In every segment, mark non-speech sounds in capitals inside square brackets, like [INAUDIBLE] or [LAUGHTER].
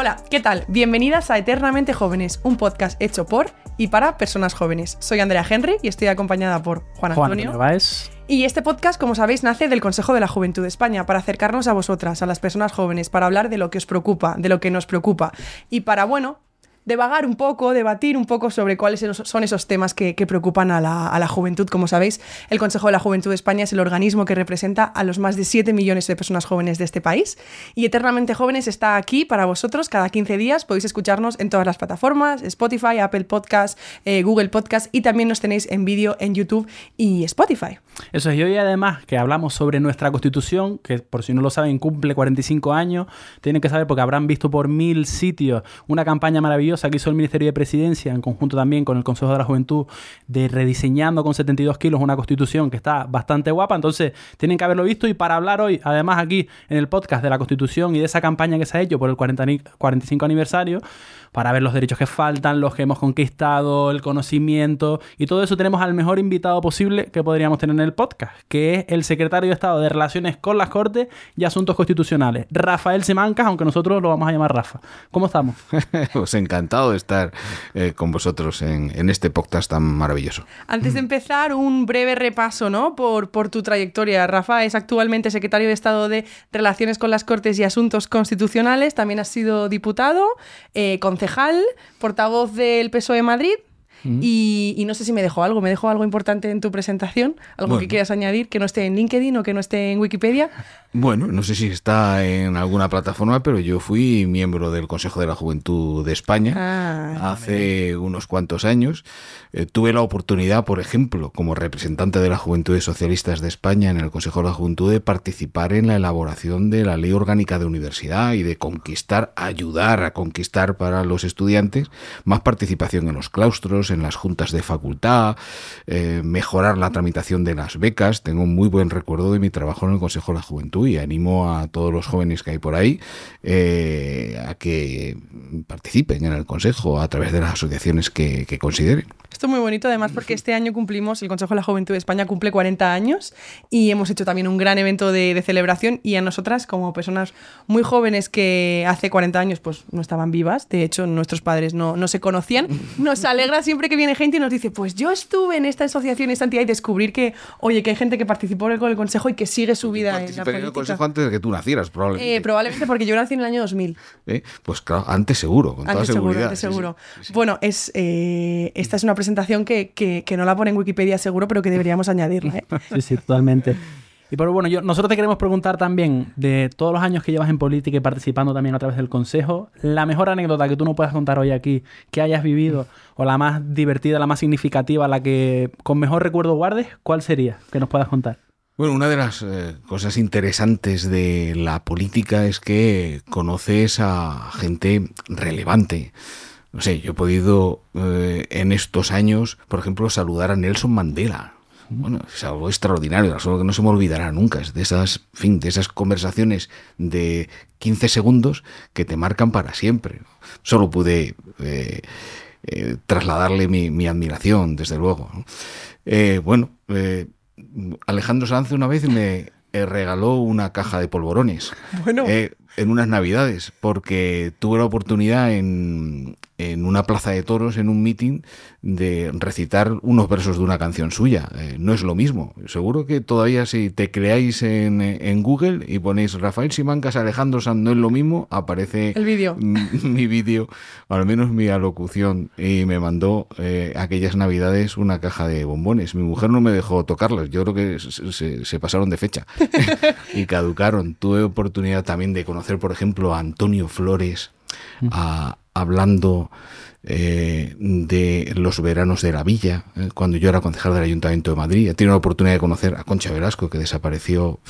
Hola, ¿qué tal? Bienvenidas a Eternamente Jóvenes, un podcast hecho por y para personas jóvenes. Soy Andrea Henry y estoy acompañada por Juan Juan Antonio. Antonio Báez. Y este podcast, como sabéis, nace del Consejo de la Juventud de España, para acercarnos a vosotras, a las personas jóvenes, para hablar de lo que os preocupa, de lo que nos preocupa. Y para, bueno, devagar un poco, debatir un poco sobre cuáles son esos temas que, preocupan a la, a la juventud. Como sabéis, el Consejo de la Juventud de España es el organismo que representa a los más de 7 millones de personas jóvenes de este país. Y Eternamente Jóvenes está aquí para vosotros cada 15 días. Podéis escucharnos en todas las plataformas, Spotify, Apple Podcast, eh, Google Podcast y también nos tenéis en vídeo en YouTube y Spotify. Eso es, y hoy además que hablamos sobre nuestra constitución, que por si no lo saben cumple 45 años, tienen que saber porque habrán visto por mil sitios una campaña maravillosa que hizo el Ministerio de Presidencia en conjunto también con el Consejo de la Juventud de rediseñando con 72 kilos una constitución que está bastante guapa, entonces tienen que haberlo visto y para hablar hoy, además aquí en el podcast de la constitución y de esa campaña que se ha hecho por el 40 ani- 45 aniversario, para ver los derechos que faltan, los que hemos conquistado, el conocimiento y todo eso tenemos al mejor invitado posible que podríamos tener en el podcast, que es el secretario de Estado de Relaciones con las Cortes y Asuntos Constitucionales, Rafael Simancas, aunque nosotros lo vamos a llamar Rafa. ¿Cómo estamos? [LAUGHS] Pues encantado de estar eh, con vosotros en, en este podcast tan maravilloso. Antes de empezar, un breve repaso ¿no? por, por tu trayectoria. Rafa es actualmente secretario de Estado de Relaciones con las Cortes y Asuntos Constitucionales. También has sido diputado, eh, concejal, portavoz del PSOE de Madrid. Y, y no sé si me dejó algo, me dejó algo importante en tu presentación, algo que quieras añadir, que no esté en LinkedIn o que no esté en Wikipedia. Bueno, no sé si está en alguna plataforma, pero yo fui miembro del Consejo de la Juventud de España Ah, hace unos cuantos años. Eh, tuve la oportunidad, por ejemplo, como representante de las Juventudes Socialistas de España en el Consejo de la Juventud, de participar en la elaboración de la Ley Orgánica de Universidad y de conquistar, ayudar a conquistar para los estudiantes más participación en los claustros, en las juntas de facultad, eh, mejorar la tramitación de las becas. Tengo un muy buen recuerdo de mi trabajo en el Consejo de la Juventud y animo a todos los jóvenes que hay por ahí eh, a que participen en el Consejo a través de las asociaciones que, que consideren. Esto es muy bonito, además, porque este año cumplimos, el Consejo de la Juventud de España cumple 40 años y hemos hecho también un gran evento de, de celebración. Y a nosotras, como personas muy jóvenes que hace 40 años pues no estaban vivas, de hecho, nuestros padres no, no se conocían, nos alegra siempre que viene gente y nos dice: Pues yo estuve en esta asociación, en esta entidad, y descubrir que, oye, que hay gente que participó con el Consejo y que sigue su vida en la Participé en el política. Consejo antes de que tú nacieras, probablemente. Eh, probablemente porque yo nací en el año 2000. ¿Eh? Pues claro, antes seguro, con Antes toda seguro, seguridad. antes sí, sí. seguro. Bueno, es, eh, esta es una presentación que, que- que no la pone en Wikipedia seguro, pero que deberíamos añadirla. ¿eh? [LAUGHS] Sí, sí, totalmente. Y pero bueno, yo, nosotros te queremos preguntar también, de todos los años que llevas en política y participando también a través del Consejo, la mejor anécdota que tú nos puedas contar hoy aquí, que hayas vivido, o la más divertida, la más significativa, la que con mejor recuerdo guardes, ¿cuál sería que nos puedas contar? Bueno, una de las eh, cosas interesantes de la política es que conoces a gente relevante. No sé, yo he podido eh, en estos años, por ejemplo, saludar a Nelson Mandela. Bueno, es algo extraordinario, es algo que no se me olvidará nunca. Es de esas, fin, de esas conversaciones de 15 segundos que te marcan para siempre. Solo pude eh, eh, trasladarle mi, mi admiración, desde luego. ¿no? Bueno, Alejandro Sanz una vez me regaló una caja de polvorones Bueno. eh, en unas navidades, porque tuve la oportunidad en, en una plaza de toros, en un meeting, de recitar unos versos de una canción suya. Eh, no es lo mismo. Seguro que todavía si te creáis en, en Google y ponéis Rafael Simancas, Alejandro Sanz, no es lo mismo, aparece El vídeo. mi, [LAUGHS] mi vídeo, al menos mi alocución, y me mandó eh, aquellas navidades una caja de bombones. Mi mujer no me dejó tocarlas, yo creo que se, se- se pasaron de fecha [LAUGHS] y caducaron. Tuve oportunidad también de conocer, por ejemplo, a Antonio Flores a- hablando eh, de los veranos de la villa, eh, cuando yo era concejal del Ayuntamiento de Madrid. He tenido la oportunidad de conocer a Concha Velasco, que desapareció,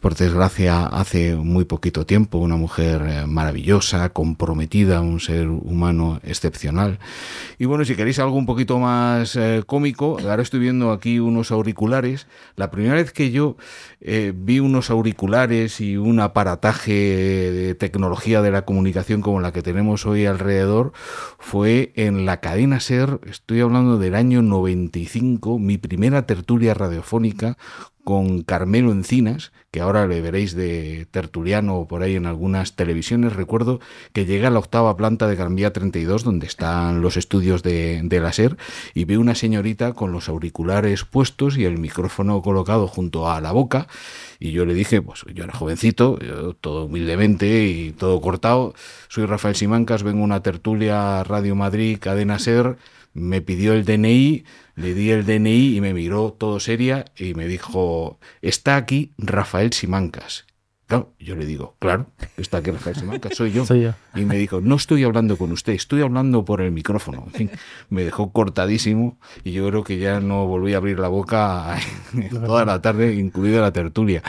por desgracia, hace muy poquito tiempo. Una mujer eh, maravillosa, comprometida, un ser humano excepcional. Y bueno, si queréis algo un poquito más eh, cómico, ahora estoy viendo aquí unos auriculares. La primera vez que yo eh, vi unos auriculares y un aparataje de tecnología de la comunicación como la que tenemos hoy alrededor fue en la cadena SER, estoy hablando del año 95, mi primera tertulia radiofónica con Carmelo Encinas, que ahora le veréis de tertuliano por ahí en algunas televisiones. Recuerdo que llegué a la octava planta de Gran Vía 32, donde están los estudios de, de la SER, y vi una señorita con los auriculares puestos y el micrófono colocado junto a la boca. Y yo le dije, pues yo era jovencito, todo humildemente y todo cortado. Soy Rafael Simancas, vengo a una tertulia Radio Madrid, Cadena Ser me pidió el DNI, le di el DNI y me miró todo seria y me dijo, está aquí Rafael Simancas. Claro, yo le digo, claro, está aquí Rafael Simancas, soy yo. [LAUGHS] Soy yo. Y me dijo, no estoy hablando con usted, estoy hablando por el micrófono. En fin, me dejó cortadísimo y yo creo que ya no volví a abrir la boca [LAUGHS] toda la tarde, incluida la tertulia.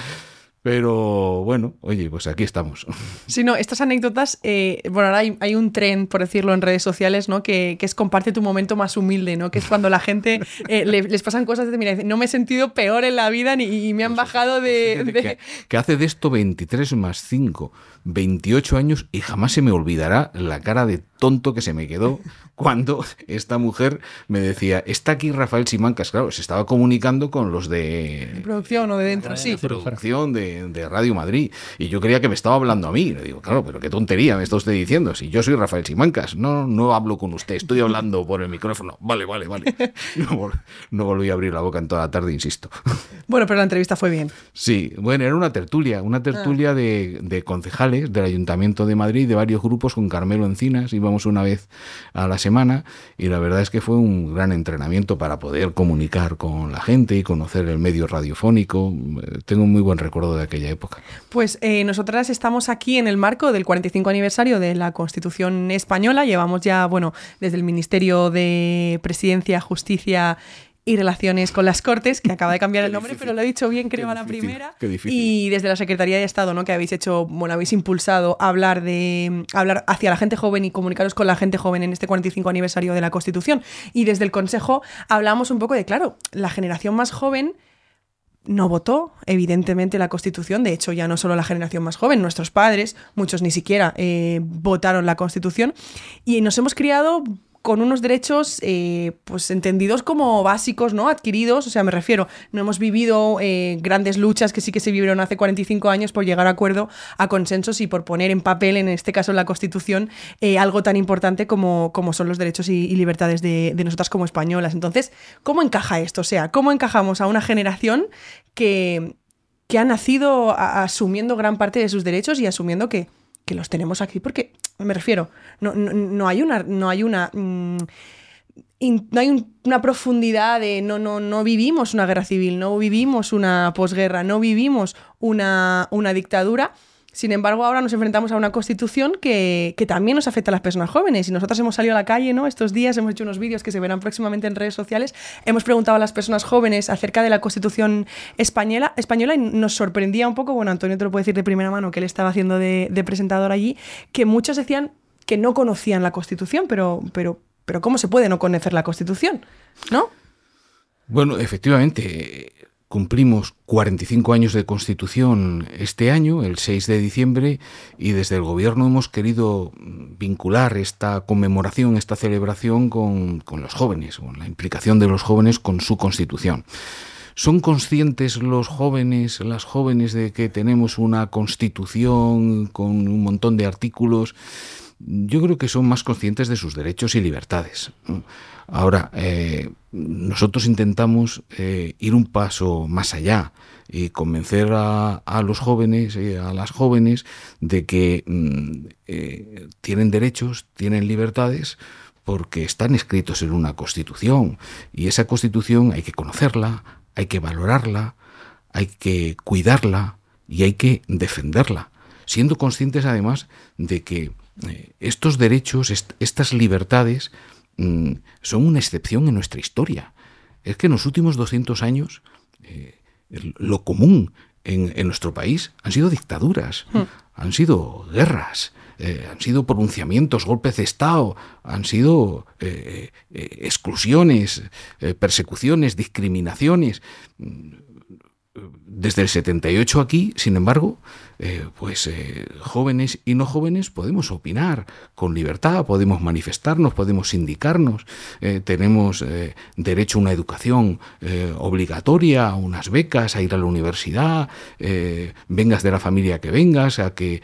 Pero bueno, oye, pues aquí estamos. [LAUGHS] Sí, no, estas anécdotas, eh, bueno, ahora hay, hay, un tren, por decirlo, en redes sociales, ¿no? Que, que, es comparte tu momento más humilde, ¿no? Que es cuando la gente eh, le, les pasan cosas de, mira, no me he sentido peor en la vida ni, y me han bajado de... de... Que, que, hace de esto 23 más 5, 28 años y jamás se me olvidará la cara de tonto que se me quedó [LAUGHS] cuando esta mujer me decía, está aquí Rafael Simancas, claro, se estaba comunicando con los de... de producción o de dentro, sí. Producción de, de, Radio Madrid. Y yo creía que me estaba hablando a mí. Le digo, claro, pero qué tontería me está usted diciendo. Si yo soy Rafael Simancas, no, no hablo con usted, estoy hablando por el micrófono. Vale, vale, vale. [LAUGHS] No, no volví a abrir la boca en toda la tarde, insisto. [LAUGHS] Bueno, pero la entrevista fue bien. Sí, bueno, era una tertulia, una tertulia ah. de, de, concejales del Ayuntamiento de Madrid, de varios grupos, con Carmelo Encinas, una vez a la semana, y la verdad es que fue un gran entrenamiento para poder comunicar con la gente y conocer el medio radiofónico. Tengo un muy buen recuerdo de aquella época. Pues eh, nosotras estamos aquí en el marco del 45 aniversario de la Constitución española. Llevamos ya, bueno, desde el Ministerio de Presidencia, Justicia y relaciones con las Cortes, que acaba de cambiar [LAUGHS] el nombre, pero lo he dicho bien, creo, a la primera. Qué difícil. Y desde la Secretaría de Estado, ¿no? Que habéis hecho, bueno, habéis impulsado hablar de hablar hacia la gente joven y comunicaros con la gente joven en este 45 aniversario de la Constitución. Y desde el Consejo hablamos un poco de, claro, la generación más joven no votó, evidentemente, la Constitución. De hecho, ya no solo la generación más joven, nuestros padres, muchos ni siquiera eh, votaron la Constitución. Y nos hemos criado con unos derechos eh, pues entendidos como básicos, ¿no? Adquiridos, o sea, me refiero, no hemos vivido eh, grandes luchas que sí que se vivieron hace 45 años por llegar a acuerdo, a consensos y por poner en papel, en este caso en la Constitución, eh, algo tan importante como, como son los derechos y, libertades de, de, nosotras como españolas. Entonces, ¿cómo encaja esto? O sea, ¿cómo encajamos a una generación que, que ha nacido asumiendo gran parte de sus derechos y asumiendo que que los tenemos aquí porque, me refiero, no, no, no hay una... No hay una in, no hay un, una profundidad de no, no, no vivimos una guerra civil, no vivimos una posguerra, no vivimos una, una dictadura. Sin embargo, ahora nos enfrentamos a una constitución que, que, también nos afecta a las personas jóvenes. Y nosotros hemos salido a la calle, ¿no? Estos días hemos hecho unos vídeos que se verán próximamente en redes sociales. Hemos preguntado a las personas jóvenes acerca de la constitución española, española y nos sorprendía un poco, bueno, Antonio te lo puede decir de primera mano, que él estaba haciendo de, de presentador allí, que muchos decían que no conocían la constitución, pero, pero, pero ¿cómo se puede no conocer la constitución? ¿No? Bueno, efectivamente Cumplimos 45 años de constitución este año, el 6 de diciembre, y desde el gobierno hemos querido vincular esta conmemoración, esta celebración con, con los jóvenes, con la implicación de los jóvenes con su constitución. ¿Son conscientes los jóvenes, las jóvenes, de que tenemos una constitución con un montón de artículos? Yo creo que son más conscientes de sus derechos y libertades. Ahora, eh, nosotros intentamos eh, ir un paso más allá y convencer a, los jóvenes y a las jóvenes de que mm, eh, tienen derechos, tienen libertades, porque están escritos en una constitución y esa constitución hay que conocerla, hay que valorarla, hay que cuidarla y hay que defenderla, siendo conscientes además de que estos derechos, est estas libertades, mm, son una excepción en nuestra historia. Es que en los últimos 200 años eh, lo común en, en, nuestro país han sido dictaduras, mm. han sido guerras, eh, han sido pronunciamientos, golpes de Estado, han sido eh, exclusiones, persecuciones, discriminaciones. Desde el 78 aquí, sin embargo, eh, pues eh, jóvenes y no jóvenes podemos opinar con libertad, podemos manifestarnos, podemos sindicarnos, eh, tenemos derecho a una educación obligatoria, a unas becas, a ir a la universidad, vengas de la familia que vengas, a que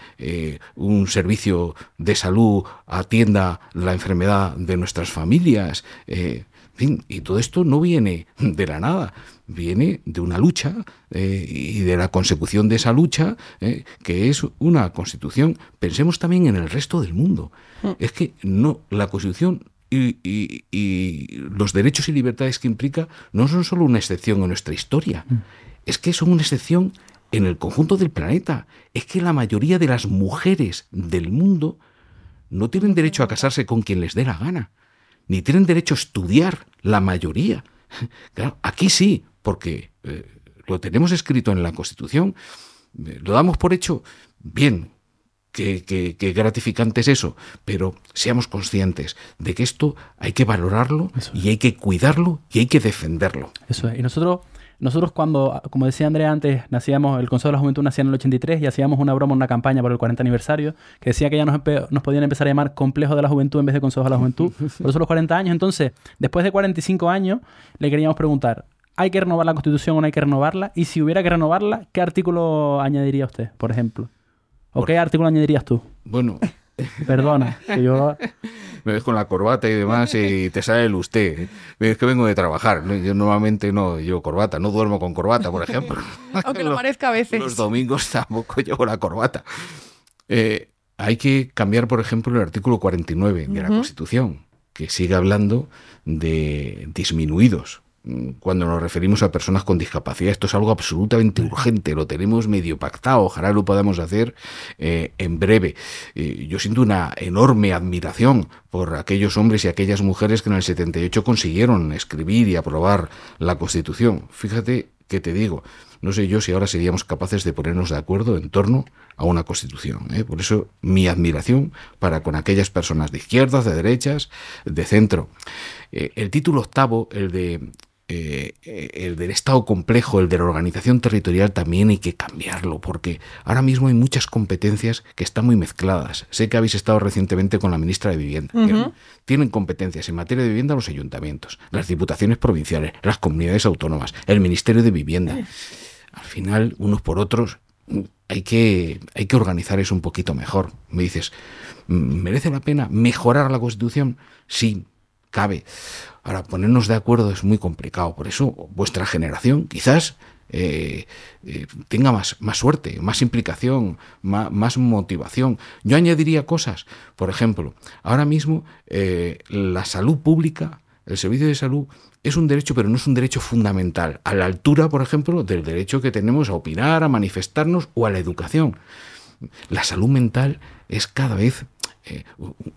un servicio de salud atienda la enfermedad de nuestras familias. Y todo esto no viene de la nada viene de una lucha eh, y de la consecución de esa lucha, eh, que es una constitución. Pensemos también en el resto del mundo. Mm. Es que no, la constitución y, los derechos y libertades que implica no son solo una excepción en nuestra historia, mm. es que son una excepción en el conjunto del planeta. Es que la mayoría de las mujeres del mundo no tienen derecho a casarse con quien les dé la gana, ni tienen derecho a estudiar, la mayoría. Claro, aquí sí, porque eh, lo tenemos escrito en la Constitución, eh, lo damos por hecho, bien, que, gratificante es eso, pero seamos conscientes de que esto hay que valorarlo y hay que cuidarlo y hay que defenderlo. Eso es. Y nosotros, nosotros cuando, como decía Andrea antes, nacíamos, el Consejo de la Juventud nacía en el 83 y hacíamos una broma, una campaña por el 40 aniversario, que decía que ya nos, nos podían empezar a llamar Complejo de la Juventud en vez de Consejo de la Juventud. [LAUGHS] Por eso los 40 años. Entonces, después de 45 años, le queríamos preguntar, ¿Hay que renovar la Constitución o no hay que renovarla? Y si hubiera que renovarla, ¿qué artículo añadiría usted, por ejemplo? ¿O qué artículo añadirías tú? Bueno. Perdona, yo... Me ves con la corbata y demás y te sale el usted. ¿eh? Es que vengo de trabajar. Yo normalmente no llevo corbata, no duermo con corbata, por ejemplo. [LAUGHS] Aunque lo parezca a veces. Los domingos tampoco llevo la corbata. Eh, hay que cambiar, por ejemplo, el artículo 49 de la Constitución, que sigue hablando de disminuidos cuando nos referimos a personas con discapacidad. Esto es algo absolutamente urgente, lo tenemos medio pactado, ojalá lo podamos hacer eh, en breve. Eh, yo siento una enorme admiración por aquellos hombres y aquellas mujeres que en el 78 consiguieron escribir y aprobar la Constitución. Fíjate que te digo, no sé yo si ahora seríamos capaces de ponernos de acuerdo en torno a una constitución. ¿eh? Por eso mi admiración para con aquellas personas de izquierdas, de derechas, de centro. el título octavo, el de eh, el del Estado complejo, el de la organización territorial, también hay que cambiarlo, porque ahora mismo hay muchas competencias que están muy mezcladas. Sé que habéis estado recientemente con la ministra de Vivienda. Tienen competencias en materia de vivienda los ayuntamientos, las diputaciones provinciales, las comunidades autónomas, el Ministerio de Vivienda. Al final, unos por otros, hay que, hay que organizar eso un poquito mejor. Me dices, ¿merece la pena mejorar la Constitución? Sí, cabe. Ahora, ponernos de acuerdo es muy complicado. Por eso, vuestra generación quizás eh, eh, tenga más, más, suerte, más implicación, más, motivación. Yo añadiría cosas. Por ejemplo, ahora mismo eh, la salud pública, el servicio de salud, es un derecho, pero no es un derecho fundamental. A la altura, por ejemplo, del derecho que tenemos a opinar, a manifestarnos o a la educación. La salud mental es cada vez eh,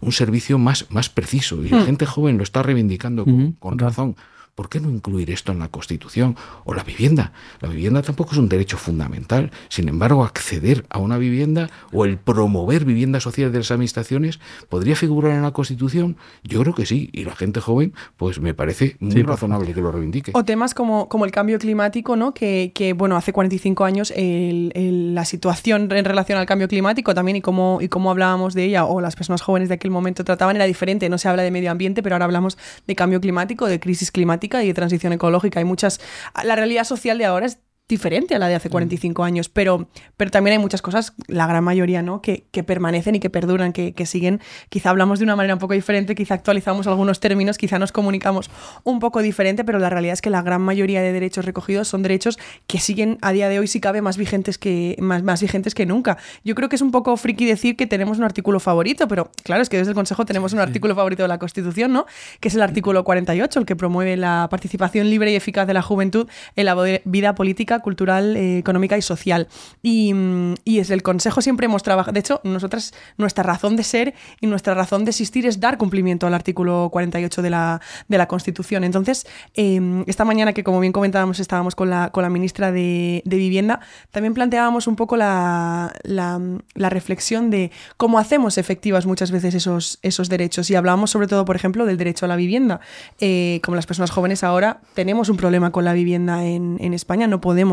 un servicio más, más preciso y la hmm. gente joven lo está reivindicando con, razón. ¿Por qué no incluir esto en la Constitución? O la vivienda. La vivienda tampoco es un derecho fundamental. Sin embargo, acceder a una vivienda o el promover vivienda social de las administraciones podría figurar en la Constitución. Yo creo que sí. Y la gente joven, pues me parece muy razonable que lo reivindique. O temas como, como el cambio climático, ¿no? Que, que bueno, hace 45 años la situación en relación al cambio climático también y cómo, y cómo hablábamos de ella o las personas jóvenes de aquel momento trataban era diferente. No se habla de medio ambiente, pero ahora hablamos de cambio climático, de crisis climática y de transición ecológica. Hay muchas. La realidad social de ahora es diferente a la de hace 45 mm. años, pero, pero también hay muchas cosas, la gran mayoría, ¿no? Que, que permanecen y que perduran, que, que, siguen. Quizá hablamos de una manera un poco diferente, quizá actualizamos algunos términos, quizá nos comunicamos un poco diferente, pero la realidad es que la gran mayoría de derechos recogidos son derechos que siguen a día de hoy, si cabe, más vigentes que, más, más vigentes que nunca. Yo creo que es un poco friki decir que tenemos un artículo favorito, pero claro, es que desde el Consejo tenemos un artículo favorito de la Constitución, ¿no? Que es el artículo 48, el que promueve la participación libre y eficaz de la juventud en la vida política cultural, eh, económica y social. Y, y, desde el Consejo siempre hemos trabajado, de hecho, nosotras, nuestra razón de ser y nuestra razón de existir es dar cumplimiento al artículo 48 de la, de la Constitución. Entonces, em, esta mañana que, como bien comentábamos, estábamos con la, con la ministra de, de Vivienda, también planteábamos un poco la, la, la, reflexión de cómo hacemos efectivas muchas veces esos, esos derechos. Y hablábamos sobre todo, por ejemplo, del derecho a la vivienda. Eh, como las personas jóvenes ahora tenemos un problema con la vivienda en, en España, no podemos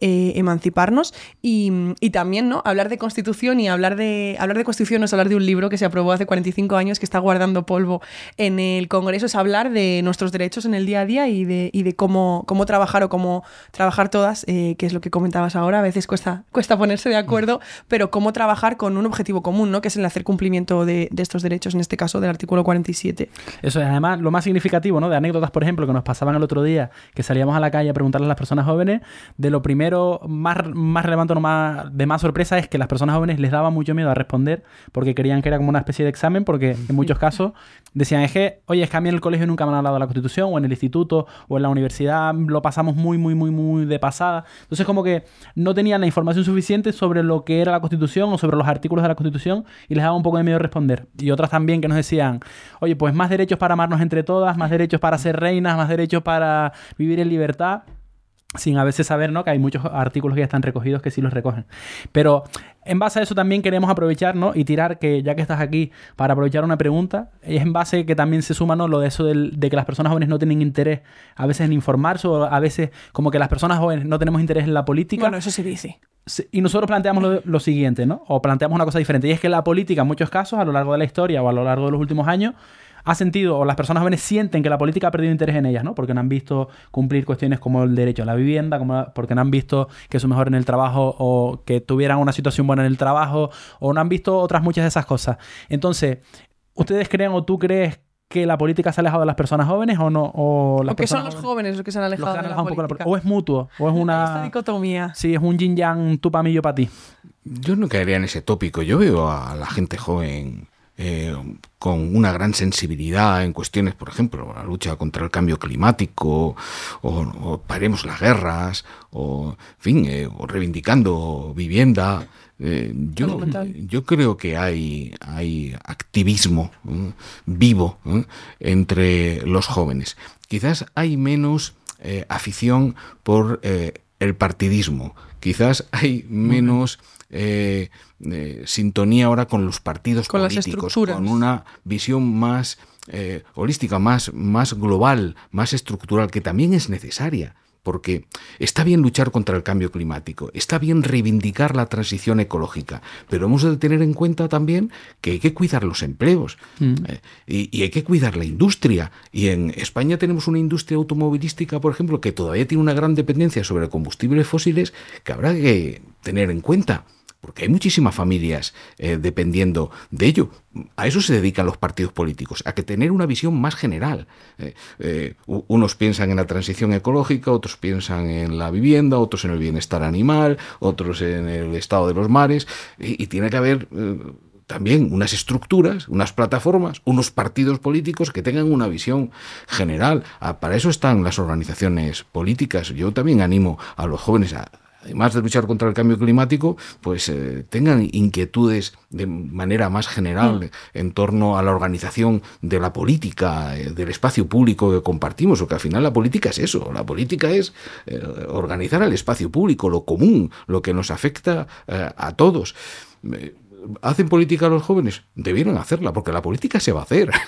eh, emanciparnos y, y también, ¿no? Hablar de constitución y hablar de, hablar de constitución no es hablar de un libro que se aprobó hace 45 años que está guardando polvo en el Congreso, es hablar de nuestros derechos en el día a día y de, y de cómo, cómo trabajar o cómo trabajar todas, eh, que es lo que comentabas ahora. A veces cuesta, cuesta ponerse de acuerdo, pero cómo trabajar con un objetivo común, ¿no? Que es el hacer cumplimiento de, de estos derechos, en este caso del artículo 47. Eso es además lo más significativo, ¿no? De anécdotas, por ejemplo, que nos pasaban el otro día, que salíamos a la calle a preguntarle a las personas jóvenes, de lo primero más, más relevante, no más, de más sorpresa, es que las personas jóvenes les daba mucho miedo a responder porque querían que era como una especie de examen, porque en muchos casos decían, es que, oye, es que a mí en el colegio nunca me han hablado de la Constitución, o en el instituto, o en la universidad lo pasamos muy, muy, muy, muy de pasada. Entonces como que no tenían la información suficiente sobre lo que era la Constitución o sobre los artículos de la Constitución y les daba un poco de miedo responder. Y otras también que nos decían, oye, pues más derechos para amarnos entre todas, más derechos para ser reinas, más derechos para vivir en libertad sin a veces saber ¿no? que hay muchos artículos que ya están recogidos que sí los recogen. Pero en base a eso también queremos aprovechar ¿no? y tirar que ya que estás aquí para aprovechar una pregunta, es en base que también se suma ¿no? lo de eso del- de que las personas jóvenes no tienen interés a veces en informarse o a veces como que las personas jóvenes no tenemos interés en la política. Bueno, eso se dice. Sí, Y nosotros planteamos lo, lo siguiente, ¿no? O planteamos una cosa diferente. Y es que la política, en muchos casos, a lo largo de la historia o a lo largo de los últimos años, ha sentido, o las personas jóvenes sienten que la política ha perdido interés en ellas, ¿no? Porque no han visto cumplir cuestiones como el derecho a la vivienda, como, porque no han visto que son mejor en el trabajo o que tuvieran una situación buena en el trabajo, o no han visto otras muchas de esas cosas. Entonces, ¿ustedes creen o tú crees que la política se ha alejado de las personas jóvenes o no? O, las O que son los jóvenes los que se han alejado de la poco política. O es mutuo, o es Esta una... dicotomía. Sí, es un yin yang, tú para mí, yo para ti. Yo no caería en ese tópico. Yo veo a la gente joven eh, con una gran sensibilidad en cuestiones, por ejemplo, la lucha contra el cambio climático, o, o paremos las guerras, o, en fin, eh, o reivindicando vivienda. Eh, yo, yo creo que hay, hay activismo vivo entre los jóvenes. Quizás hay menos afición por el partidismo. Quizás hay menos eh, eh, sintonía ahora con los partidos Con políticos, con una visión más eh, holística, más, más global, más estructural, que también es necesaria. Porque está bien luchar contra el cambio climático, está bien reivindicar la transición ecológica, pero hemos de tener en cuenta también que hay que cuidar los empleos eh, y, y hay que cuidar la industria. Y en España tenemos una industria automovilística, por ejemplo, que todavía tiene una gran dependencia sobre combustibles fósiles que habrá que tener en cuenta. Porque hay muchísimas familias eh, dependiendo de ello. A eso se dedican los partidos políticos, a que tener una visión más general. Eh, eh, unos piensan en la transición ecológica, otros piensan en la vivienda, otros en el bienestar animal, otros en el estado de los mares. Y, y tiene que haber también unas estructuras, unas plataformas, unos partidos políticos que tengan una visión general. Ah, para eso están las organizaciones políticas. Yo también animo a los jóvenes a además de luchar contra el cambio climático, pues eh, tengan inquietudes de manera más general en torno a la organización de la política, eh, del espacio público que compartimos, porque al final la política es eso, la política es eh, organizar el espacio público, lo común, lo que nos afecta a todos. ¿Hacen política los jóvenes? Debieron hacerla, porque la política se va a hacer. [LAUGHS]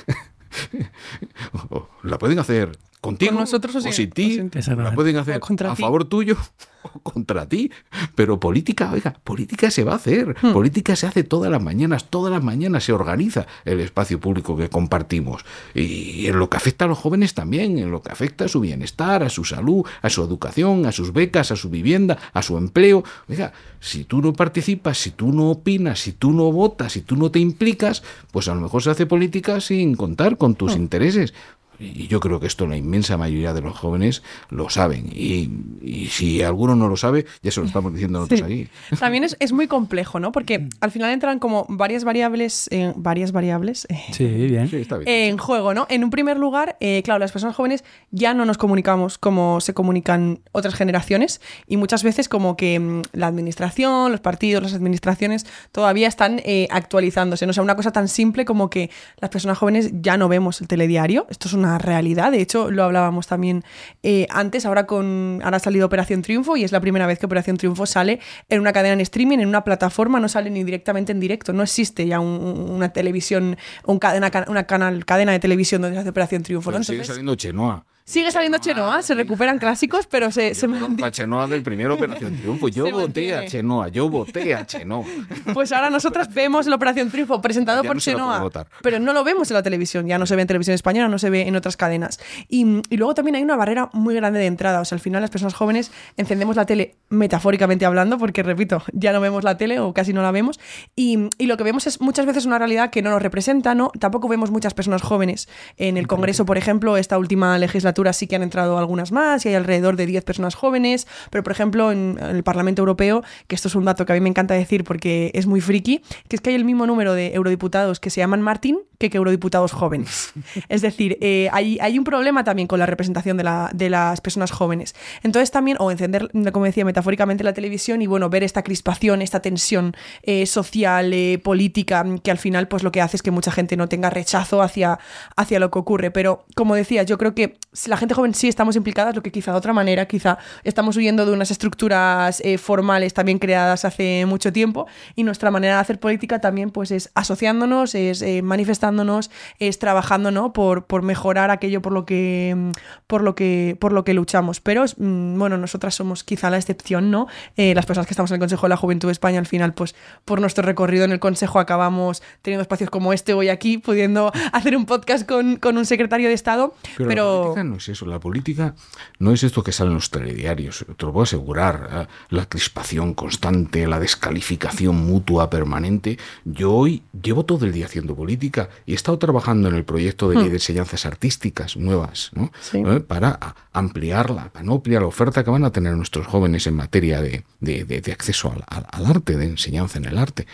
la pueden hacer contigo Con nosotros o o sin- o ti, sin ti. la pueden hacer a ti. favor tuyo [LAUGHS] o contra ti, pero política, oiga, política se va a hacer, Hmm. política se hace todas las mañanas, todas las mañanas se organiza el espacio público que compartimos y en lo que afecta a los jóvenes también, en lo que afecta a su bienestar, a su salud, a su educación, a sus becas, a su vivienda, a su empleo. Oiga, si tú no participas, si tú no opinas, si tú no votas, si tú no te implicas, pues a lo mejor se hace política sin contar con tus intereses. Y yo creo que esto la inmensa mayoría de los jóvenes lo saben. Y, y si alguno no lo sabe, ya se lo estamos diciendo nosotros Sí. aquí. [LAUGHS] También es, es muy complejo, ¿no? Porque al final entran como varias variables, eh, varias variables eh, Sí, bien. Sí, está bien. en juego, ¿no? En un primer lugar, eh, claro, las personas jóvenes ya no nos comunicamos como se comunican otras generaciones y muchas veces como que mm, la administración, los partidos, las administraciones todavía están eh, actualizándose. ¿no? O sea, una cosa tan simple como que las personas jóvenes ya no vemos el telediario. Esto es una realidad. De hecho, lo hablábamos también eh, antes. Ahora con ahora ha salido Operación Triunfo y es la primera vez que Operación Triunfo sale en una cadena en streaming, en una plataforma, no sale ni directamente en directo. No existe ya un- una televisión, un cadena, una canal, cadena de televisión donde se hace Operación Triunfo. ¿no? Pues sigue saliendo Chenoa. Sigue saliendo Chenoa, se recuperan clásicos, pero se, se A Chenoa del primer Operación [LAUGHS] Triunfo. Yo voté a mantiene. Chenoa, yo voté a Chenoa. Pues ahora nosotras vemos la Operación Triunfo presentado Ya por no Chenoa, pero no lo vemos en la televisión, ya no se ve en televisión española, no se ve en otras cadenas. Y, y luego también hay una barrera muy grande de entrada, o sea, al final las personas jóvenes encendemos la tele metafóricamente hablando, porque repito, ya no vemos la tele o casi no la vemos, y, y lo que vemos es muchas veces una realidad que no nos representa, ¿no? Tampoco vemos muchas personas jóvenes. En el Congreso, por ejemplo, esta última legislatura sí que han entrado algunas más y hay alrededor de 10 personas jóvenes, pero por ejemplo en, en el Parlamento Europeo, que esto es un dato que a mí me encanta decir porque es muy friki, que es que hay el mismo número de eurodiputados que se llaman Martín que, que eurodiputados jóvenes. [LAUGHS] es decir, eh, hay, hay un problema también con la representación de, la- de las personas jóvenes. Entonces también, o encender, como decía, metafóricamente la televisión y bueno, ver esta crispación, esta tensión eh, social, eh, política, que al final pues lo que hace es que mucha gente no tenga rechazo hacia, hacia lo que ocurre. Pero como decía, yo creo que la gente joven sí estamos implicadas, lo que quizá de otra manera, quizá estamos huyendo de unas estructuras eh, formales también creadas hace mucho tiempo y nuestra manera de hacer política también pues es asociándonos, es eh, manifestándonos, es trabajando ¿no? por, por mejorar aquello por lo que mm, por lo que por lo que luchamos. Pero mm, bueno, nosotras somos quizá la excepción, ¿no? Eh, las personas que estamos en el Consejo de la Juventud de España al final, pues por nuestro recorrido en el Consejo acabamos teniendo espacios como este hoy aquí, pudiendo [LAUGHS] hacer un podcast con, con un secretario de Estado. Pero, Pero, no es eso. La política no es esto que sale en los telediarios. Te lo puedo asegurar. ¿eh? La crispación constante, la descalificación mutua permanente. Yo hoy llevo todo el día haciendo política y he estado trabajando en el proyecto de ley de enseñanzas artísticas nuevas, ¿no? Hmm. Sí. ¿Eh? Para ampliarla, para no ampliar la oferta que van a tener nuestros jóvenes en materia de, de- de- de acceso al, al- al arte, de enseñanza en el arte.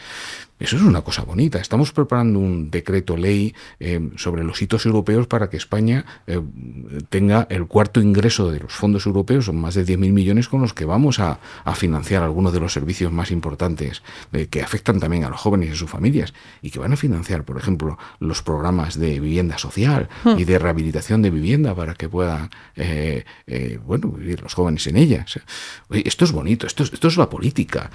Eso es una cosa bonita. Estamos preparando un decreto ley eh, sobre los hitos europeos para que España eh, tenga el cuarto ingreso de los fondos europeos, son más de 10.000 millones con los que vamos a, a financiar algunos de los servicios más importantes eh, que afectan también a los jóvenes y a sus familias y que van a financiar, por ejemplo, los programas de vivienda social y de rehabilitación de vivienda para que puedan, bueno, vivir los jóvenes en ellas. Esto es bonito, esto es, esto es la política.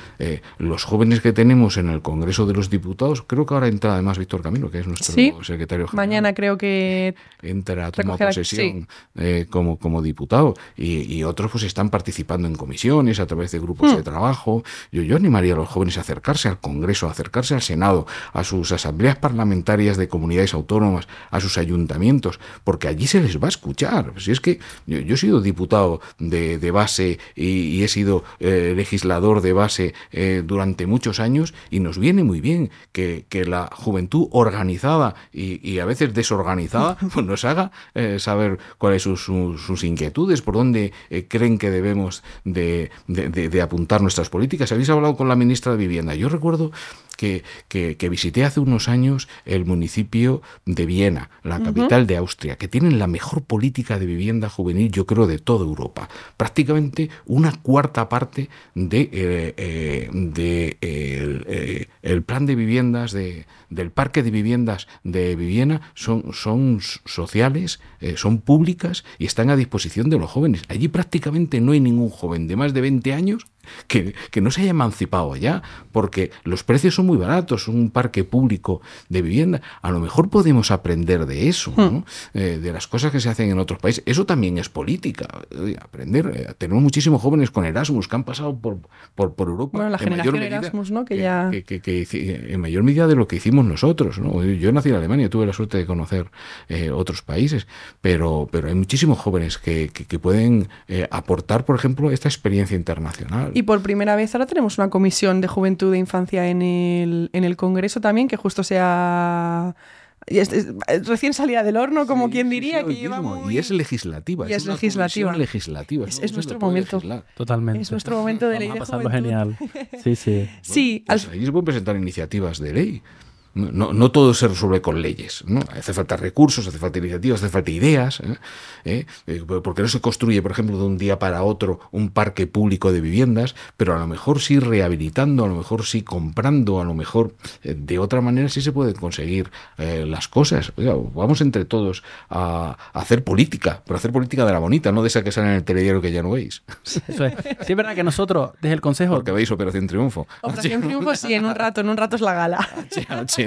Los jóvenes que tenemos en el Congreso de los Diputados, creo que ahora entra además Víctor Camilo, que es nuestro Sí. secretario general mañana creo que entra, toma posesión eh, como, como diputado y, y otros pues están participando en comisiones a través de grupos Hmm. de trabajo. Yo, yo animaría a los jóvenes a acercarse al Congreso, a acercarse al Senado, a sus asambleas parlamentarias de comunidades autónomas, a sus ayuntamientos, porque allí se les va a escuchar. Si es que yo, yo he sido diputado de, de base y, y he sido eh, legislador de base eh, durante muchos años y nos viene muy bien que, que la juventud organizada y, y a veces desorganizada [LAUGHS] pues nos haga eh, saber cuáles son sus, sus inquietudes, por dónde eh, creen que debemos de, de- de- de apuntar nuestras políticas. Habéis hablado con la ministra de Vivienda. Yo recuerdo que, que- que visité hace unos años el municipio de Viena, la capital de Austria, que tienen la mejor política de vivienda juvenil, yo creo, de toda Europa. Prácticamente una cuarta parte de, eh, eh, de, eh, el, eh, el plan de viviendas de, del parque de viviendas de Vivienda son, son sociales, son públicas y están a disposición de los jóvenes. Allí prácticamente no hay ningún joven de más de 20 años que, que no se haya emancipado allá, porque los precios son muy baratos, un parque público de vivienda. A lo mejor podemos aprender de eso, ¿no? Eh, de las cosas que se hacen en otros países. Eso también es política, eh, aprender. Eh, tenemos muchísimos jóvenes con Erasmus que han pasado por, por, por Europa. Bueno, la generación medida Erasmus, ¿no? Que ya- que- que- en mayor medida de lo que hicimos nosotros. ¿no? Yo nací en Alemania, tuve la suerte de conocer otros países, pero, pero hay muchísimos jóvenes que, que- que pueden aportar, por ejemplo, esta experiencia internacional. Y por primera vez ahora tenemos una comisión de juventud e infancia en el, en el Congreso también, que justo sea recién salida del horno, como Sí, quien diría, sí, que lleva muy- Y es legislativa. Y es una legislativa. Es- nuestro momento. legislar. Totalmente. Es nuestro momento de ley Vamos a pasarlo genial. Sí, sí. Sí, al- Pues ahí se pueden presentar iniciativas de ley. No, todo se resuelve con leyes. ¿no? Hace falta recursos, hace falta iniciativas, hace falta ideas. ¿eh? ¿Eh? Eh, Porque no se construye, por ejemplo, de un día para otro un parque público de viviendas, pero a lo mejor sí rehabilitando, a lo mejor sí comprando, a lo mejor eh, de otra manera sí se pueden conseguir eh, las cosas. Oiga, vamos entre todos a, a hacer política, pero hacer política de la bonita, no de esa que sale en el telediario que ya no veis. Eso es. Sí, es verdad que nosotros, desde el Consejo, Porque veis Operación Triunfo. Operación Triunfo, sí, en un rato, en un rato es la gala. [LAUGHS] H,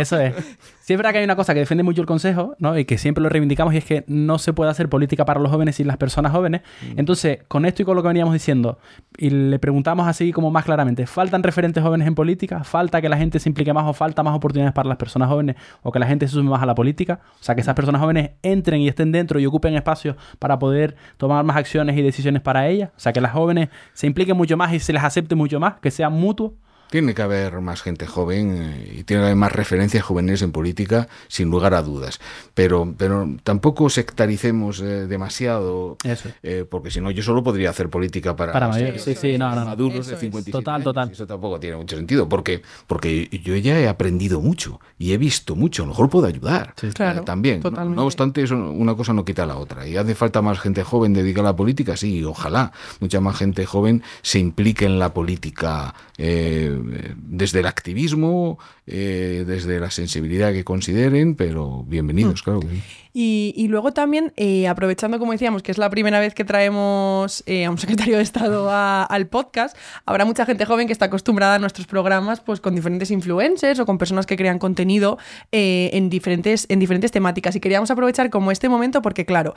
Eso es. Sí es verdad que hay una cosa que defiende mucho el Consejo, ¿no? Y que siempre lo reivindicamos y es que no se puede hacer política para los jóvenes sin las personas jóvenes. Entonces, con esto y con lo que veníamos diciendo, y le preguntamos así como más claramente, ¿faltan referentes jóvenes en política? ¿Falta que la gente se implique más o falta más oportunidades para las personas jóvenes o que la gente se sume más a la política? O sea, que esas personas jóvenes entren y estén dentro y ocupen espacios para poder tomar más acciones y decisiones para ellas. O sea, que las jóvenes se impliquen mucho más y se les acepte mucho más, que sea mutuo. Tiene que haber más gente joven eh, y tiene que haber más referencias juveniles en política, sin lugar a dudas. Pero, pero tampoco sectaricemos eh, demasiado, Eso. eh, porque si no, yo solo podría hacer política para, Para mayores. Sí, sí, no, no, no. maduros de es. 57 Total, años. total. Eso tampoco tiene mucho sentido, porque, porque yo ya he aprendido mucho y he visto mucho. A lo mejor puedo ayudar Sí. eh, también. No- totalmente. No obstante, eso, una cosa no quita la otra. Y hace falta más gente joven dedicada a la política, sí, ojalá mucha más gente joven se implique en la política eh, desde el activismo, eh, desde la sensibilidad que consideren, pero Mm. bienvenidos, claro que sí. Y, y luego también, eh, aprovechando, como decíamos, que es la primera vez que traemos eh, a un [LAUGHS] secretario de Estado a- al podcast, habrá mucha gente joven que está acostumbrada a nuestros programas pues, con diferentes influencers o con personas que crean contenido eh, en, diferentes, en diferentes temáticas. Y queríamos aprovechar como este momento porque, claro,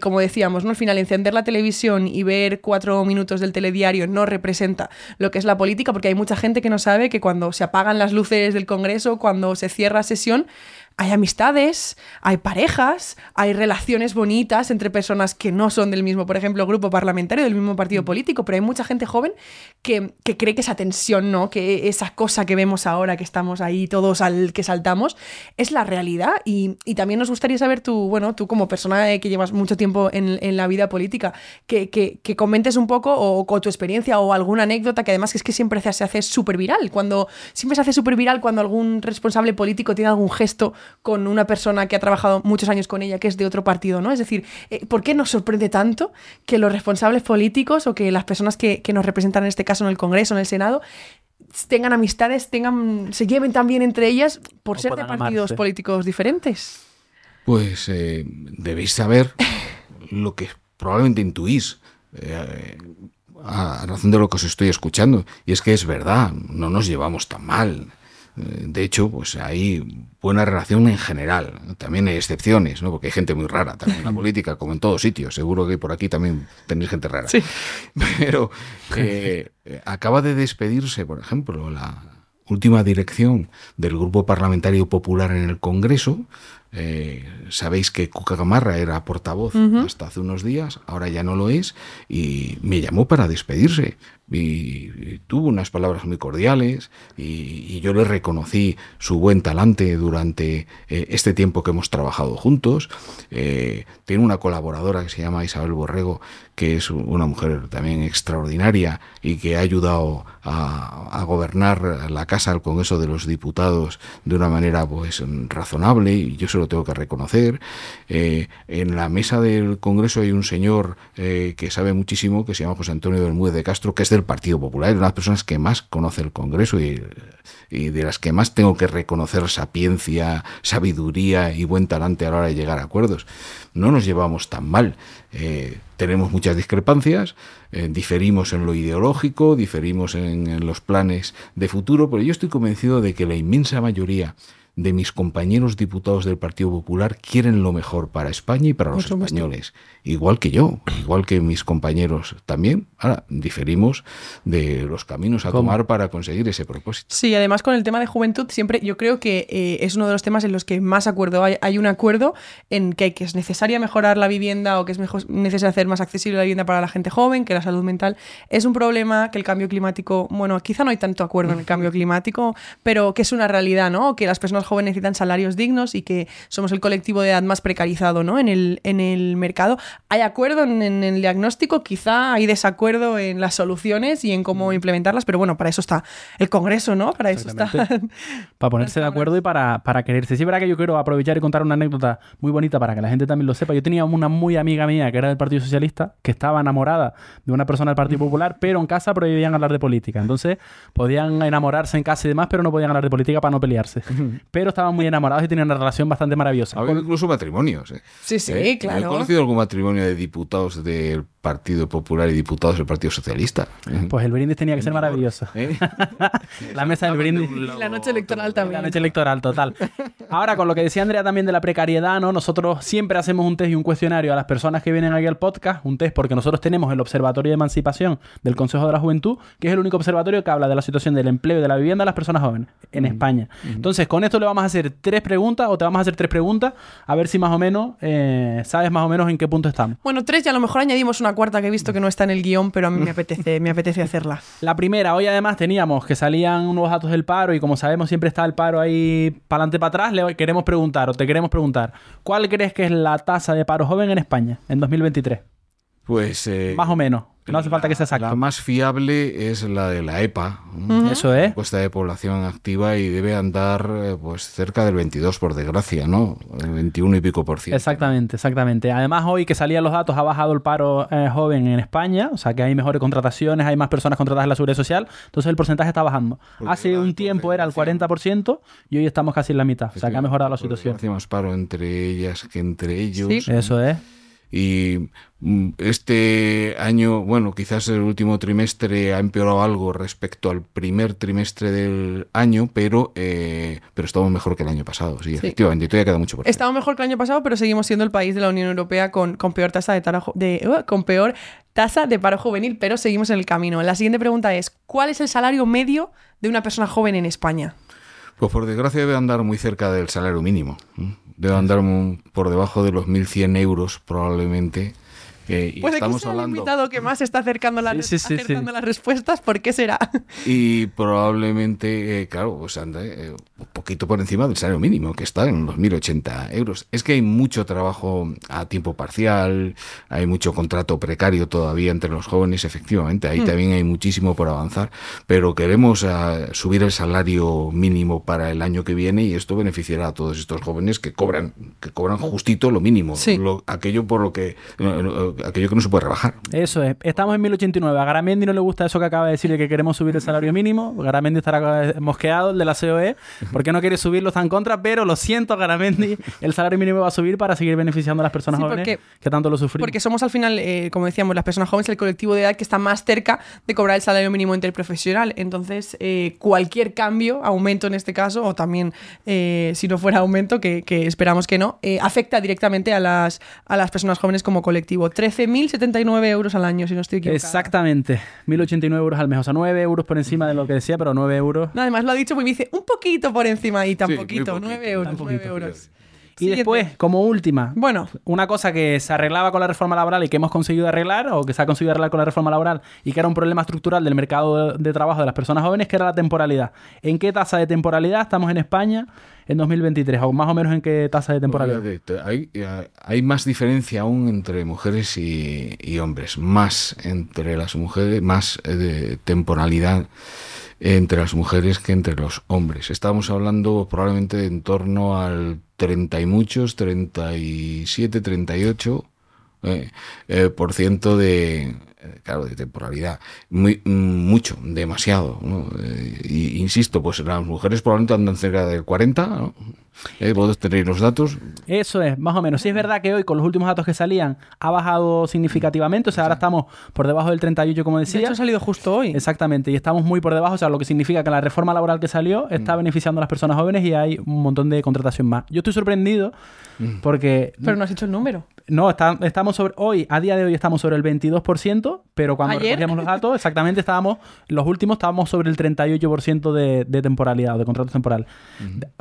como decíamos, ¿no? al final encender la televisión y ver cuatro minutos del telediario no representa lo que es la política, porque hay mucha gente que no sabe que cuando se apagan las luces del Congreso, cuando se cierra sesión, hay amistades, hay parejas, hay relaciones bonitas entre personas que no son del mismo, por ejemplo, grupo parlamentario, del mismo partido político, pero hay mucha gente joven que, que cree que esa tensión, ¿no? Que esa cosa que vemos ahora, que estamos ahí todos al que saltamos, es la realidad. Y, y también nos gustaría saber tú, bueno, tú como persona eh, que llevas mucho tiempo en, en la vida política, que, que- que comentes un poco o, con tu experiencia o alguna anécdota que además que es que siempre se, se hace súper viral. Cuando, siempre se hace súper viral cuando algún responsable político tiene algún gesto con una persona que ha trabajado muchos años con ella, que es de otro partido, ¿no? Es decir, eh, ¿por qué nos sorprende tanto que los responsables políticos o que las personas que, que nos representan en este caso en el Congreso, en el Senado, tengan amistades, tengan, se lleven tan bien entre ellas por O ser de partidos amarse. políticos diferentes? Pues eh, debéis saber lo que probablemente intuís. eh, a razón de lo que os estoy escuchando. Y es que es verdad, no nos llevamos tan mal. Eh, De hecho, pues hay buena relación en general. También hay excepciones, ¿no? Porque hay gente muy rara también en la [LAUGHS] política, como en todos sitios. Seguro que por aquí también tenéis gente rara. Sí. [LAUGHS] Pero eh, acaba de despedirse, por ejemplo, la última dirección del Grupo Parlamentario Popular en el Congreso. Eh, Sabéis que Cuca Gamarra era portavoz hasta hace unos días, ahora ya no lo es, y me llamó para despedirse. Y, tuvo unas palabras muy cordiales y, yo le reconocí su buen talante durante eh, este tiempo que hemos trabajado juntos. Eh, tiene una colaboradora que se llama Isabel Borrego, que es una mujer también extraordinaria y que ha ayudado a, gobernar la Casa del Congreso de los Diputados de una manera pues razonable y yo se lo tengo que reconocer. Eh, en la mesa del Congreso hay un señor que sabe muchísimo, que se llama José Antonio Bermúdez de Castro, que es del Partido Popular, es de las personas que más conoce el Congreso y, y de las que más tengo que reconocer sapiencia, sabiduría y buen talante a la hora de llegar a acuerdos. No nos llevamos tan mal. Eh, tenemos muchas discrepancias, eh, diferimos en lo ideológico, diferimos en, en los planes de futuro, pero yo estoy convencido de que la inmensa mayoría de mis compañeros diputados del Partido Popular quieren lo mejor para España y para los españoles. Igual que yo, igual que mis compañeros también. Ahora, diferimos de los caminos a ¿Cómo? tomar para conseguir ese propósito. Sí, además con el tema de juventud, siempre yo creo que eh, es uno de los temas en los que más acuerdo hay. Hay un acuerdo en que, que es necesaria mejorar la vivienda o que es mejor, necesario hacer más accesible la vivienda para la gente joven, que la salud mental es un problema, que el cambio climático, bueno, quizá no hay tanto acuerdo en el cambio climático, pero que es una realidad, ¿no? Que las personas jóvenes necesitan salarios dignos y que somos el colectivo de edad más precarizado, ¿no? En el, en el mercado. Hay acuerdo en, en el diagnóstico, quizá hay desacuerdo en las soluciones y en cómo implementarlas, pero bueno, para eso está el Congreso, ¿no? Para eso está. [LAUGHS] Para ponerse de acuerdo y para, para quererse. Sí, es verdad que yo quiero aprovechar y contar una anécdota muy bonita para que la gente también lo sepa. Yo tenía una muy amiga mía que era del Partido Socialista, que estaba enamorada de una persona del Partido Popular, pero en casa prohibían hablar de política. Entonces, podían enamorarse en casa y demás, pero no podían hablar de política para no pelearse. Pero estaban muy enamorados y tenían una relación bastante maravillosa. Ha habido incluso matrimonios. ¿eh? Sí, sí, ¿Eh? claro. He conocido algún matrimonio de diputados del Partido Popular y diputados del Partido Socialista. Pues el brindis tenía que ser maravilloso. ¿Eh? [LAUGHS] La mesa del brindis. La noche electoral también. La noche electoral, total. Ahora, con lo que decía Andrea también de la precariedad, ¿no? Nosotros siempre hacemos un test y un cuestionario a las personas que vienen aquí al podcast, un test porque nosotros tenemos el Observatorio de Emancipación del Consejo de la Juventud, que es el único observatorio que habla de la situación del empleo y de la vivienda de las personas jóvenes en España. Entonces, con esto le vamos a hacer tres preguntas, o te vamos a hacer tres preguntas, a ver si más o menos eh, sabes más o menos en qué punto estamos. Bueno, tres y a lo mejor añadimos una cuarta que he visto que no está en el guion, pero a mí me [LAUGHS] apetece, me apetece hacerla. La primera, hoy además teníamos que salían unos datos del paro y como sabemos siempre está el paro ahí para adelante para atrás, le queremos preguntar o te queremos preguntar, ¿cuál crees que es la tasa de paro joven en España en 2023? Pues... eh, Más o menos. No hace falta que sea exacto. La más fiable es la de la EPA, Eso es. encuesta de población activa, y debe andar eh, pues cerca del 22, por desgracia, ¿no? El 21 y pico por ciento. Exactamente, exactamente. Además, hoy que salían los datos, ha bajado el paro eh, joven en España, o sea que hay mejores contrataciones, hay más personas contratadas en la seguridad social, entonces el porcentaje está bajando. Porque Hace un tiempo era el 40% y hoy estamos casi en la mitad, o sea que ha mejorado la situación. desgracia, más paro entre ellas que entre ellos. Sí. Eso es. Y mm, este año, bueno, quizás el último trimestre ha empeorado algo respecto al primer trimestre del año, pero, eh, pero estamos mejor que el año pasado, sí, efectivamente, todavía queda mucho por hacer. Estamos mejor que el año pasado, pero seguimos siendo el país de la Unión Europea con, con peor tasa de, tara- de uh, con peor tasa de paro juvenil, pero seguimos en el camino. La siguiente pregunta es: ¿cuál es el salario medio de una persona joven en España? Pues por desgracia debe andar muy cerca del salario mínimo. ¿eh? Debe andar por debajo de los 1.100 euros probablemente. Eh, y Puede que estamos el hablando... invitado que más está acercando, la- Sí, las respuestas. ¿Por qué será? [LAUGHS] Y probablemente, eh, claro, pues anda eh, un poquito por encima del salario mínimo, que está en los 1.080 euros. Es que hay mucho trabajo a tiempo parcial, hay mucho contrato precario todavía entre los jóvenes, efectivamente, ahí también hay muchísimo por avanzar, pero queremos ah, subir el salario mínimo para el año que viene y esto beneficiará a todos estos jóvenes que cobran, que cobran justito lo mínimo, Sí. lo- aquello por lo que, eh, eh, aquello que no se puede rebajar. Eso es. Estamos en 1089. A Garamendi no le gusta eso que acaba de decir de que queremos subir el salario mínimo. Garamendi estará eh, mosqueado, el de la COE, porque no quiere subirlo, está en contra, pero lo siento, Garamendi, el salario mínimo va a subir para seguir beneficiando a las personas Sí, jóvenes porque- que tanto lo sufrimos. Porque somos al final, eh, como decíamos, las personas jóvenes, el colectivo de edad que está más cerca de cobrar el salario mínimo interprofesional. Entonces, eh, cualquier cambio, aumento en este caso, o también eh, si no fuera aumento, que, que esperamos que no, eh, afecta directamente a las, a las personas jóvenes como colectivo. 13.079 euros al año, si no estoy equivocada. Exactamente. 1.089 euros al mes. O sea, 9 euros por encima de lo que decía, pero 9 euros. Nada más lo ha dicho, pues me dice un poquito por encima y tan Sí, poquito, poquito, 9 euros, tan 9 poquito. euros. Y Siguiente. después, como última, Bueno, una cosa que se arreglaba con la reforma laboral y que hemos conseguido arreglar, o que se ha conseguido arreglar con la reforma laboral, y que era un problema estructural del mercado de, de trabajo de las personas jóvenes, que era la temporalidad. ¿En qué tasa de temporalidad estamos en España en 2023? O más o menos en qué tasa de temporalidad. Hay, eh, hay más diferencia aún entre mujeres y, y hombres, más entre las mujeres, más eh, de temporalidad entre las mujeres que entre los hombres. Estamos hablando probablemente de en torno al 30 y muchos, 37, 38 eh, eh, por ciento de claro de temporalidad muy mm, mucho demasiado ¿no? Eh, y insisto pues las mujeres probablemente andan cerca del 40 ¿no? Eh, tenéis los datos Eso es, más o menos. Sí es verdad que hoy, con los últimos datos que salían, ha bajado significativamente. O sea, ahora estamos por debajo del 38, como de decía. hecho ha salido justo hoy. Exactamente, y estamos muy por debajo, o sea, lo que significa que la reforma laboral que salió está beneficiando a las personas jóvenes y hay un montón de contratación más. Yo estoy sorprendido porque Pero no has hecho el número. no, está- estamos sobre hoy, a día de hoy estamos sobre el 22%, pero cuando ¿Ayer? recogíamos los datos, exactamente estábamos, los últimos estábamos sobre el 38% de, de temporalidad o de contrato temporal.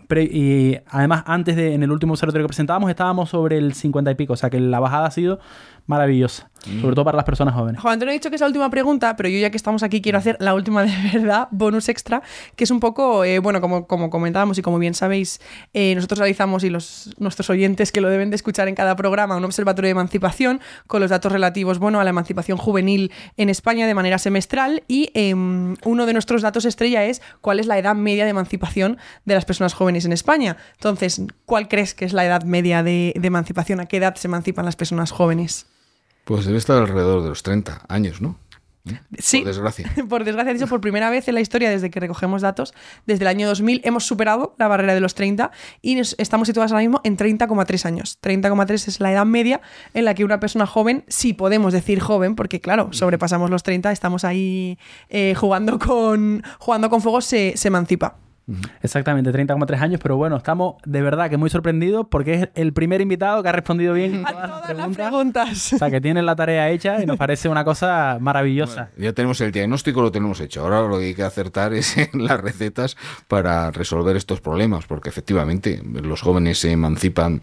Pero, y además, antes de, en el último observatorio que presentábamos, estábamos sobre el 50 y pico, o sea que la bajada ha sido maravillosa, sobre todo para las personas jóvenes. Juan Antonio ha dicho que es la última pregunta, pero yo ya que estamos aquí quiero hacer la última de [LAUGHS] verdad, bonus extra, que es un poco, eh, bueno, como, como comentábamos y como bien sabéis, eh, nosotros realizamos y los, nuestros oyentes que lo deben de escuchar en cada programa, un observatorio de emancipación con los datos relativos, bueno, a la emancipación juvenil en España de manera semestral y em, uno de nuestros datos estrella es cuál es la edad media de emancipación de las personas jóvenes en España. Entonces, ¿cuál crees que es la edad media de, de emancipación? ¿A qué edad se emancipan las personas jóvenes? Pues debe estar alrededor de los 30 años no Sí. Por desgracia. [LAUGHS] Por desgracia, de hecho, por primera vez en la historia, desde que recogemos datos, desde el año 2000, hemos superado la barrera de los 30 y nos- estamos situados ahora mismo en 30,3 años. 30,3 es la edad media en la que una persona joven, si podemos decir joven, porque claro, sobrepasamos los 30, estamos ahí eh, jugando, con, jugando con fuego, se, se emancipa. Exactamente, 30,3 años, pero bueno, estamos de verdad que muy sorprendidos porque es el primer invitado que ha respondido bien [LAUGHS] A todas las todas las preguntas. preguntas. O sea, que tienen la tarea hecha y nos parece una cosa maravillosa. Ya tenemos el diagnóstico, lo tenemos hecho. Ahora lo que hay que acertar es [LAUGHS] en las recetas para resolver estos problemas, porque efectivamente los jóvenes se emancipan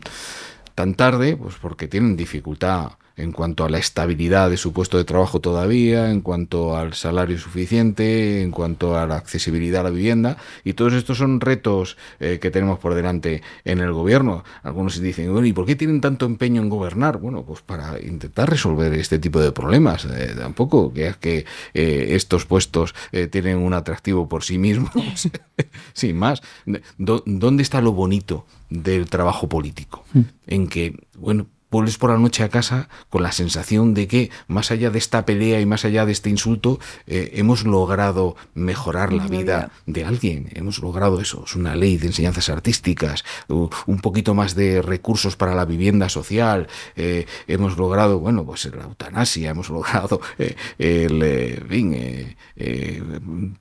tan tarde, pues porque tienen dificultad en cuanto a la estabilidad de su puesto de trabajo todavía, en cuanto al salario suficiente, en cuanto a la accesibilidad a la vivienda, y todos estos son retos eh, que tenemos por delante en el gobierno. Algunos dicen, bueno, ¿y por qué tienen tanto empeño en gobernar? Bueno, pues para intentar resolver este tipo de problemas. Eh, tampoco que es que eh, estos puestos tienen un atractivo por sí mismos, [LAUGHS] sin más. ¿Dónde está lo bonito del trabajo político? En que, bueno, vuelves por la noche a casa con la sensación de que, más allá de esta pelea y más allá de este insulto, eh, hemos logrado mejorar la vida de alguien. Hemos logrado eso. Es una ley de enseñanzas artísticas, un poquito más de recursos para la vivienda social. eh, hemos logrado, bueno, pues la eutanasia, hemos logrado eh, el, eh, en fin, eh, eh,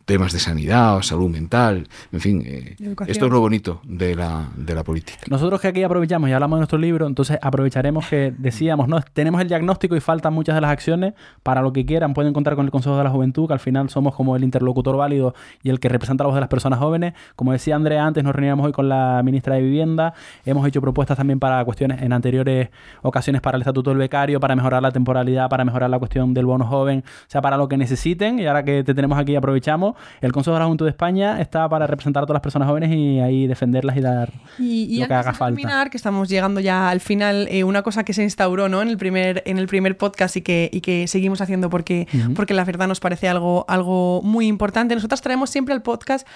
temas de sanidad, salud mental, en fin. eh, esto es lo bonito de la, de la política. Nosotros que aquí aprovechamos y hablamos de nuestro libro, entonces aprovecharemos que decíamos, no, tenemos el diagnóstico y faltan muchas de las acciones. Para lo que quieran, pueden contar con el Consejo de la Juventud, que al final somos como el interlocutor válido y el que representa la voz de las personas jóvenes. Como decía Andrea antes, nos reuníamos hoy con la ministra de Vivienda. Hemos hecho propuestas también para cuestiones en anteriores ocasiones para el estatuto del becario, para mejorar la temporalidad, para mejorar la cuestión del bono joven, o sea, para lo que necesiten. Y ahora que te tenemos aquí, aprovechamos. El Consejo de la Juventud de España está para representar a todas las personas jóvenes y ahí defenderlas y dar Y, y lo que haga falta. terminar, que estamos llegando ya al final, eh, una cosa que se instauró ¿no? en, el primer, en el primer podcast y que, y que seguimos haciendo porque, porque la verdad nos parece algo, algo muy importante. Nosotros traemos siempre al podcast.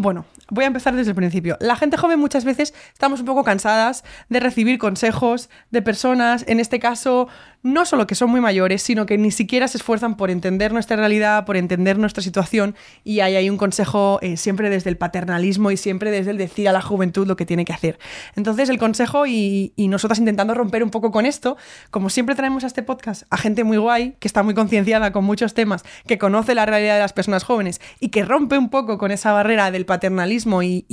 Bueno, voy a empezar desde el principio. La gente joven muchas veces estamos un poco cansadas de recibir consejos de personas, en este caso, no solo que son muy mayores, sino que ni siquiera se esfuerzan por entender nuestra realidad, por entender nuestra situación, y ahí hay un consejo eh, siempre desde el paternalismo y siempre desde el decir a la juventud lo que tiene que hacer. Entonces, el consejo y, y nosotras intentando romper un poco con esto, como siempre traemos a este podcast a gente muy guay, que está muy concienciada con muchos temas, que conoce la realidad de las personas jóvenes y que rompe un poco con esa barrera del paternalismo y,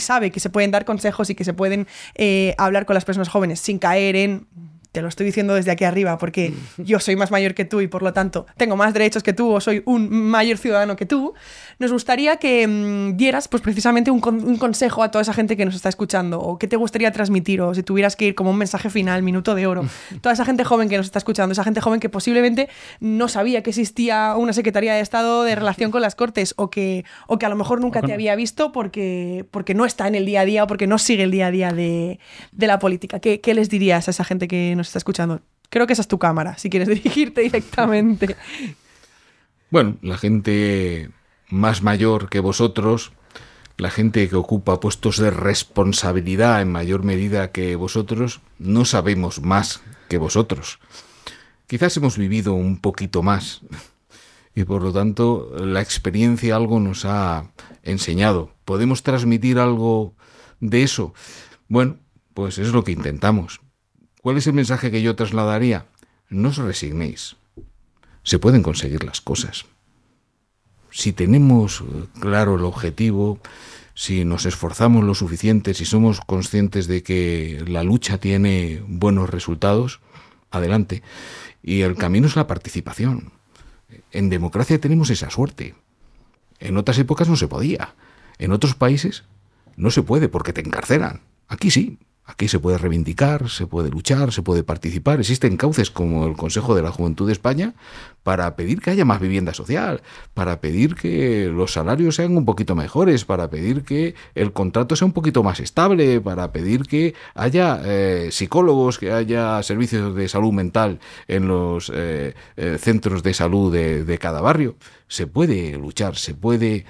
sabe que se pueden dar consejos y que se pueden eh, hablar con las personas jóvenes sin caer en te lo estoy diciendo desde aquí arriba porque yo soy más mayor que tú y por lo tanto tengo más derechos que tú o soy un mayor ciudadano que tú, nos gustaría que mm, dieras pues precisamente un, con- un consejo a toda esa gente que nos está escuchando o qué te gustaría transmitir o si tuvieras que ir como un mensaje final, minuto de oro, [LAUGHS] toda esa gente joven que nos está escuchando, esa gente joven que posiblemente no sabía que existía una Secretaría de Estado de relación con las Cortes o que, o que a lo mejor nunca con- te había visto porque, porque no está en el día a día o porque no sigue el día a día de, de la política. ¿Qué, qué les dirías a esa gente que nos está escuchando? Creo que esa es tu cámara, si quieres [LAUGHS] dirigirte directamente. Bueno, la gente más mayor que vosotros, la gente que ocupa puestos de responsabilidad en mayor medida que vosotros, no sabemos más que vosotros. Quizás hemos vivido un poquito más y por lo tanto la experiencia algo nos ha enseñado. ¿Podemos transmitir algo de eso? Bueno, pues es lo que intentamos. ¿Cuál es el mensaje que yo trasladaría? No os resignéis se pueden conseguir las cosas. Si tenemos eh, claro el objetivo, si nos esforzamos lo suficiente, si somos conscientes de que la lucha tiene buenos resultados, adelante. Y el camino es la participación. En democracia tenemos esa suerte. En otras épocas no se podía. En otros países no se puede porque te encarcelan. Aquí sí. Aquí se puede reivindicar, se puede luchar, se puede participar. Existen cauces como el Consejo de la Juventud de España para pedir que haya más vivienda social, para pedir que los salarios sean un poquito mejores, para pedir que el contrato sea un poquito más estable, para pedir que haya eh, psicólogos, que haya servicios de salud mental en los eh, eh, centros de salud de, cada barrio. Se puede luchar, se puede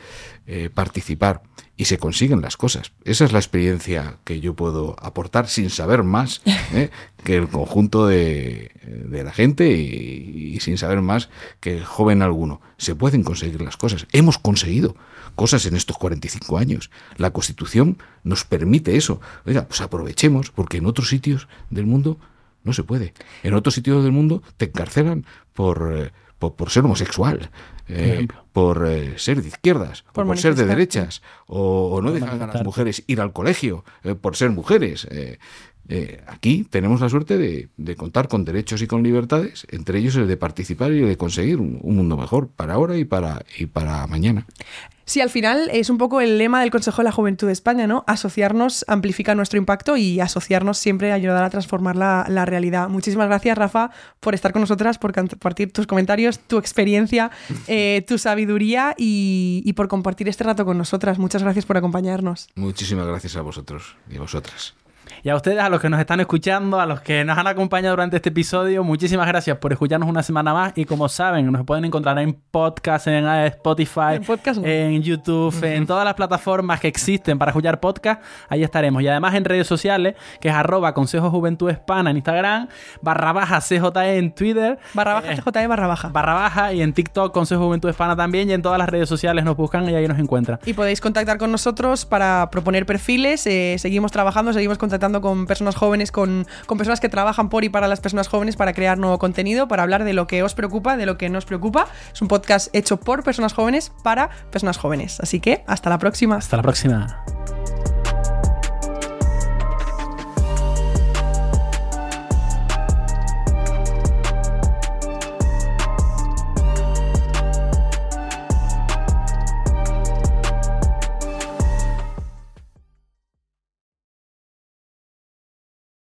participar y se consiguen las cosas. Esa es la experiencia que yo puedo aportar sin saber más [LAUGHS] ¿eh? que el conjunto de, de la gente y, y, sin saber más que el joven alguno. Se pueden conseguir las cosas. Hemos conseguido cosas en estos 45 años. La Constitución nos permite eso. Oiga, pues aprovechemos, porque en otros sitios del mundo no se puede. En otros sitios del mundo te encarcelan por, eh, por, por, ser homosexual, eh, por eh, ser de izquierdas, por, o por ser de derechas, o, o no dejan a las mujeres ir al colegio eh, por ser mujeres. Eh, aquí tenemos la suerte de, de, contar con derechos y con libertades, entre ellos el de participar y el de conseguir un, un, mundo mejor para ahora y para, y para mañana. Sí, al final es un poco el lema del Consejo de la Juventud de España, ¿no? Asociarnos amplifica nuestro impacto y asociarnos siempre ayudará a transformar la, la, realidad. Muchísimas gracias, Rafa, por estar con nosotras, por compartir tus comentarios, tu experiencia, [LAUGHS] eh, tu sabiduría y, y por compartir este rato con nosotras. Muchas gracias por acompañarnos. Muchísimas gracias a vosotros y a vosotras. Y a ustedes, a los que nos están escuchando, a los que nos han acompañado durante este episodio, muchísimas gracias por escucharnos una semana más. Y como saben, nos pueden encontrar en podcast, en Spotify, en, podcast, no. en YouTube, en todas las plataformas que existen para escuchar podcast. Ahí estaremos. Y además en redes sociales, que es arroba Consejo Juventud Hispana en Instagram, barra baja CJE en Twitter. Barra baja eh, CJE barra baja. Barra baja y en TikTok Consejo Juventud Hispana también. Y en todas las redes sociales nos buscan y ahí nos encuentran. Y podéis contactar con nosotros para proponer perfiles. Eh, seguimos trabajando, seguimos contactando con personas jóvenes, con, con, personas que trabajan por y para las personas jóvenes para crear nuevo contenido, para hablar de lo que os preocupa, de lo que nos preocupa. Es un podcast hecho por personas jóvenes para personas jóvenes. Así que hasta la próxima. Hasta la próxima.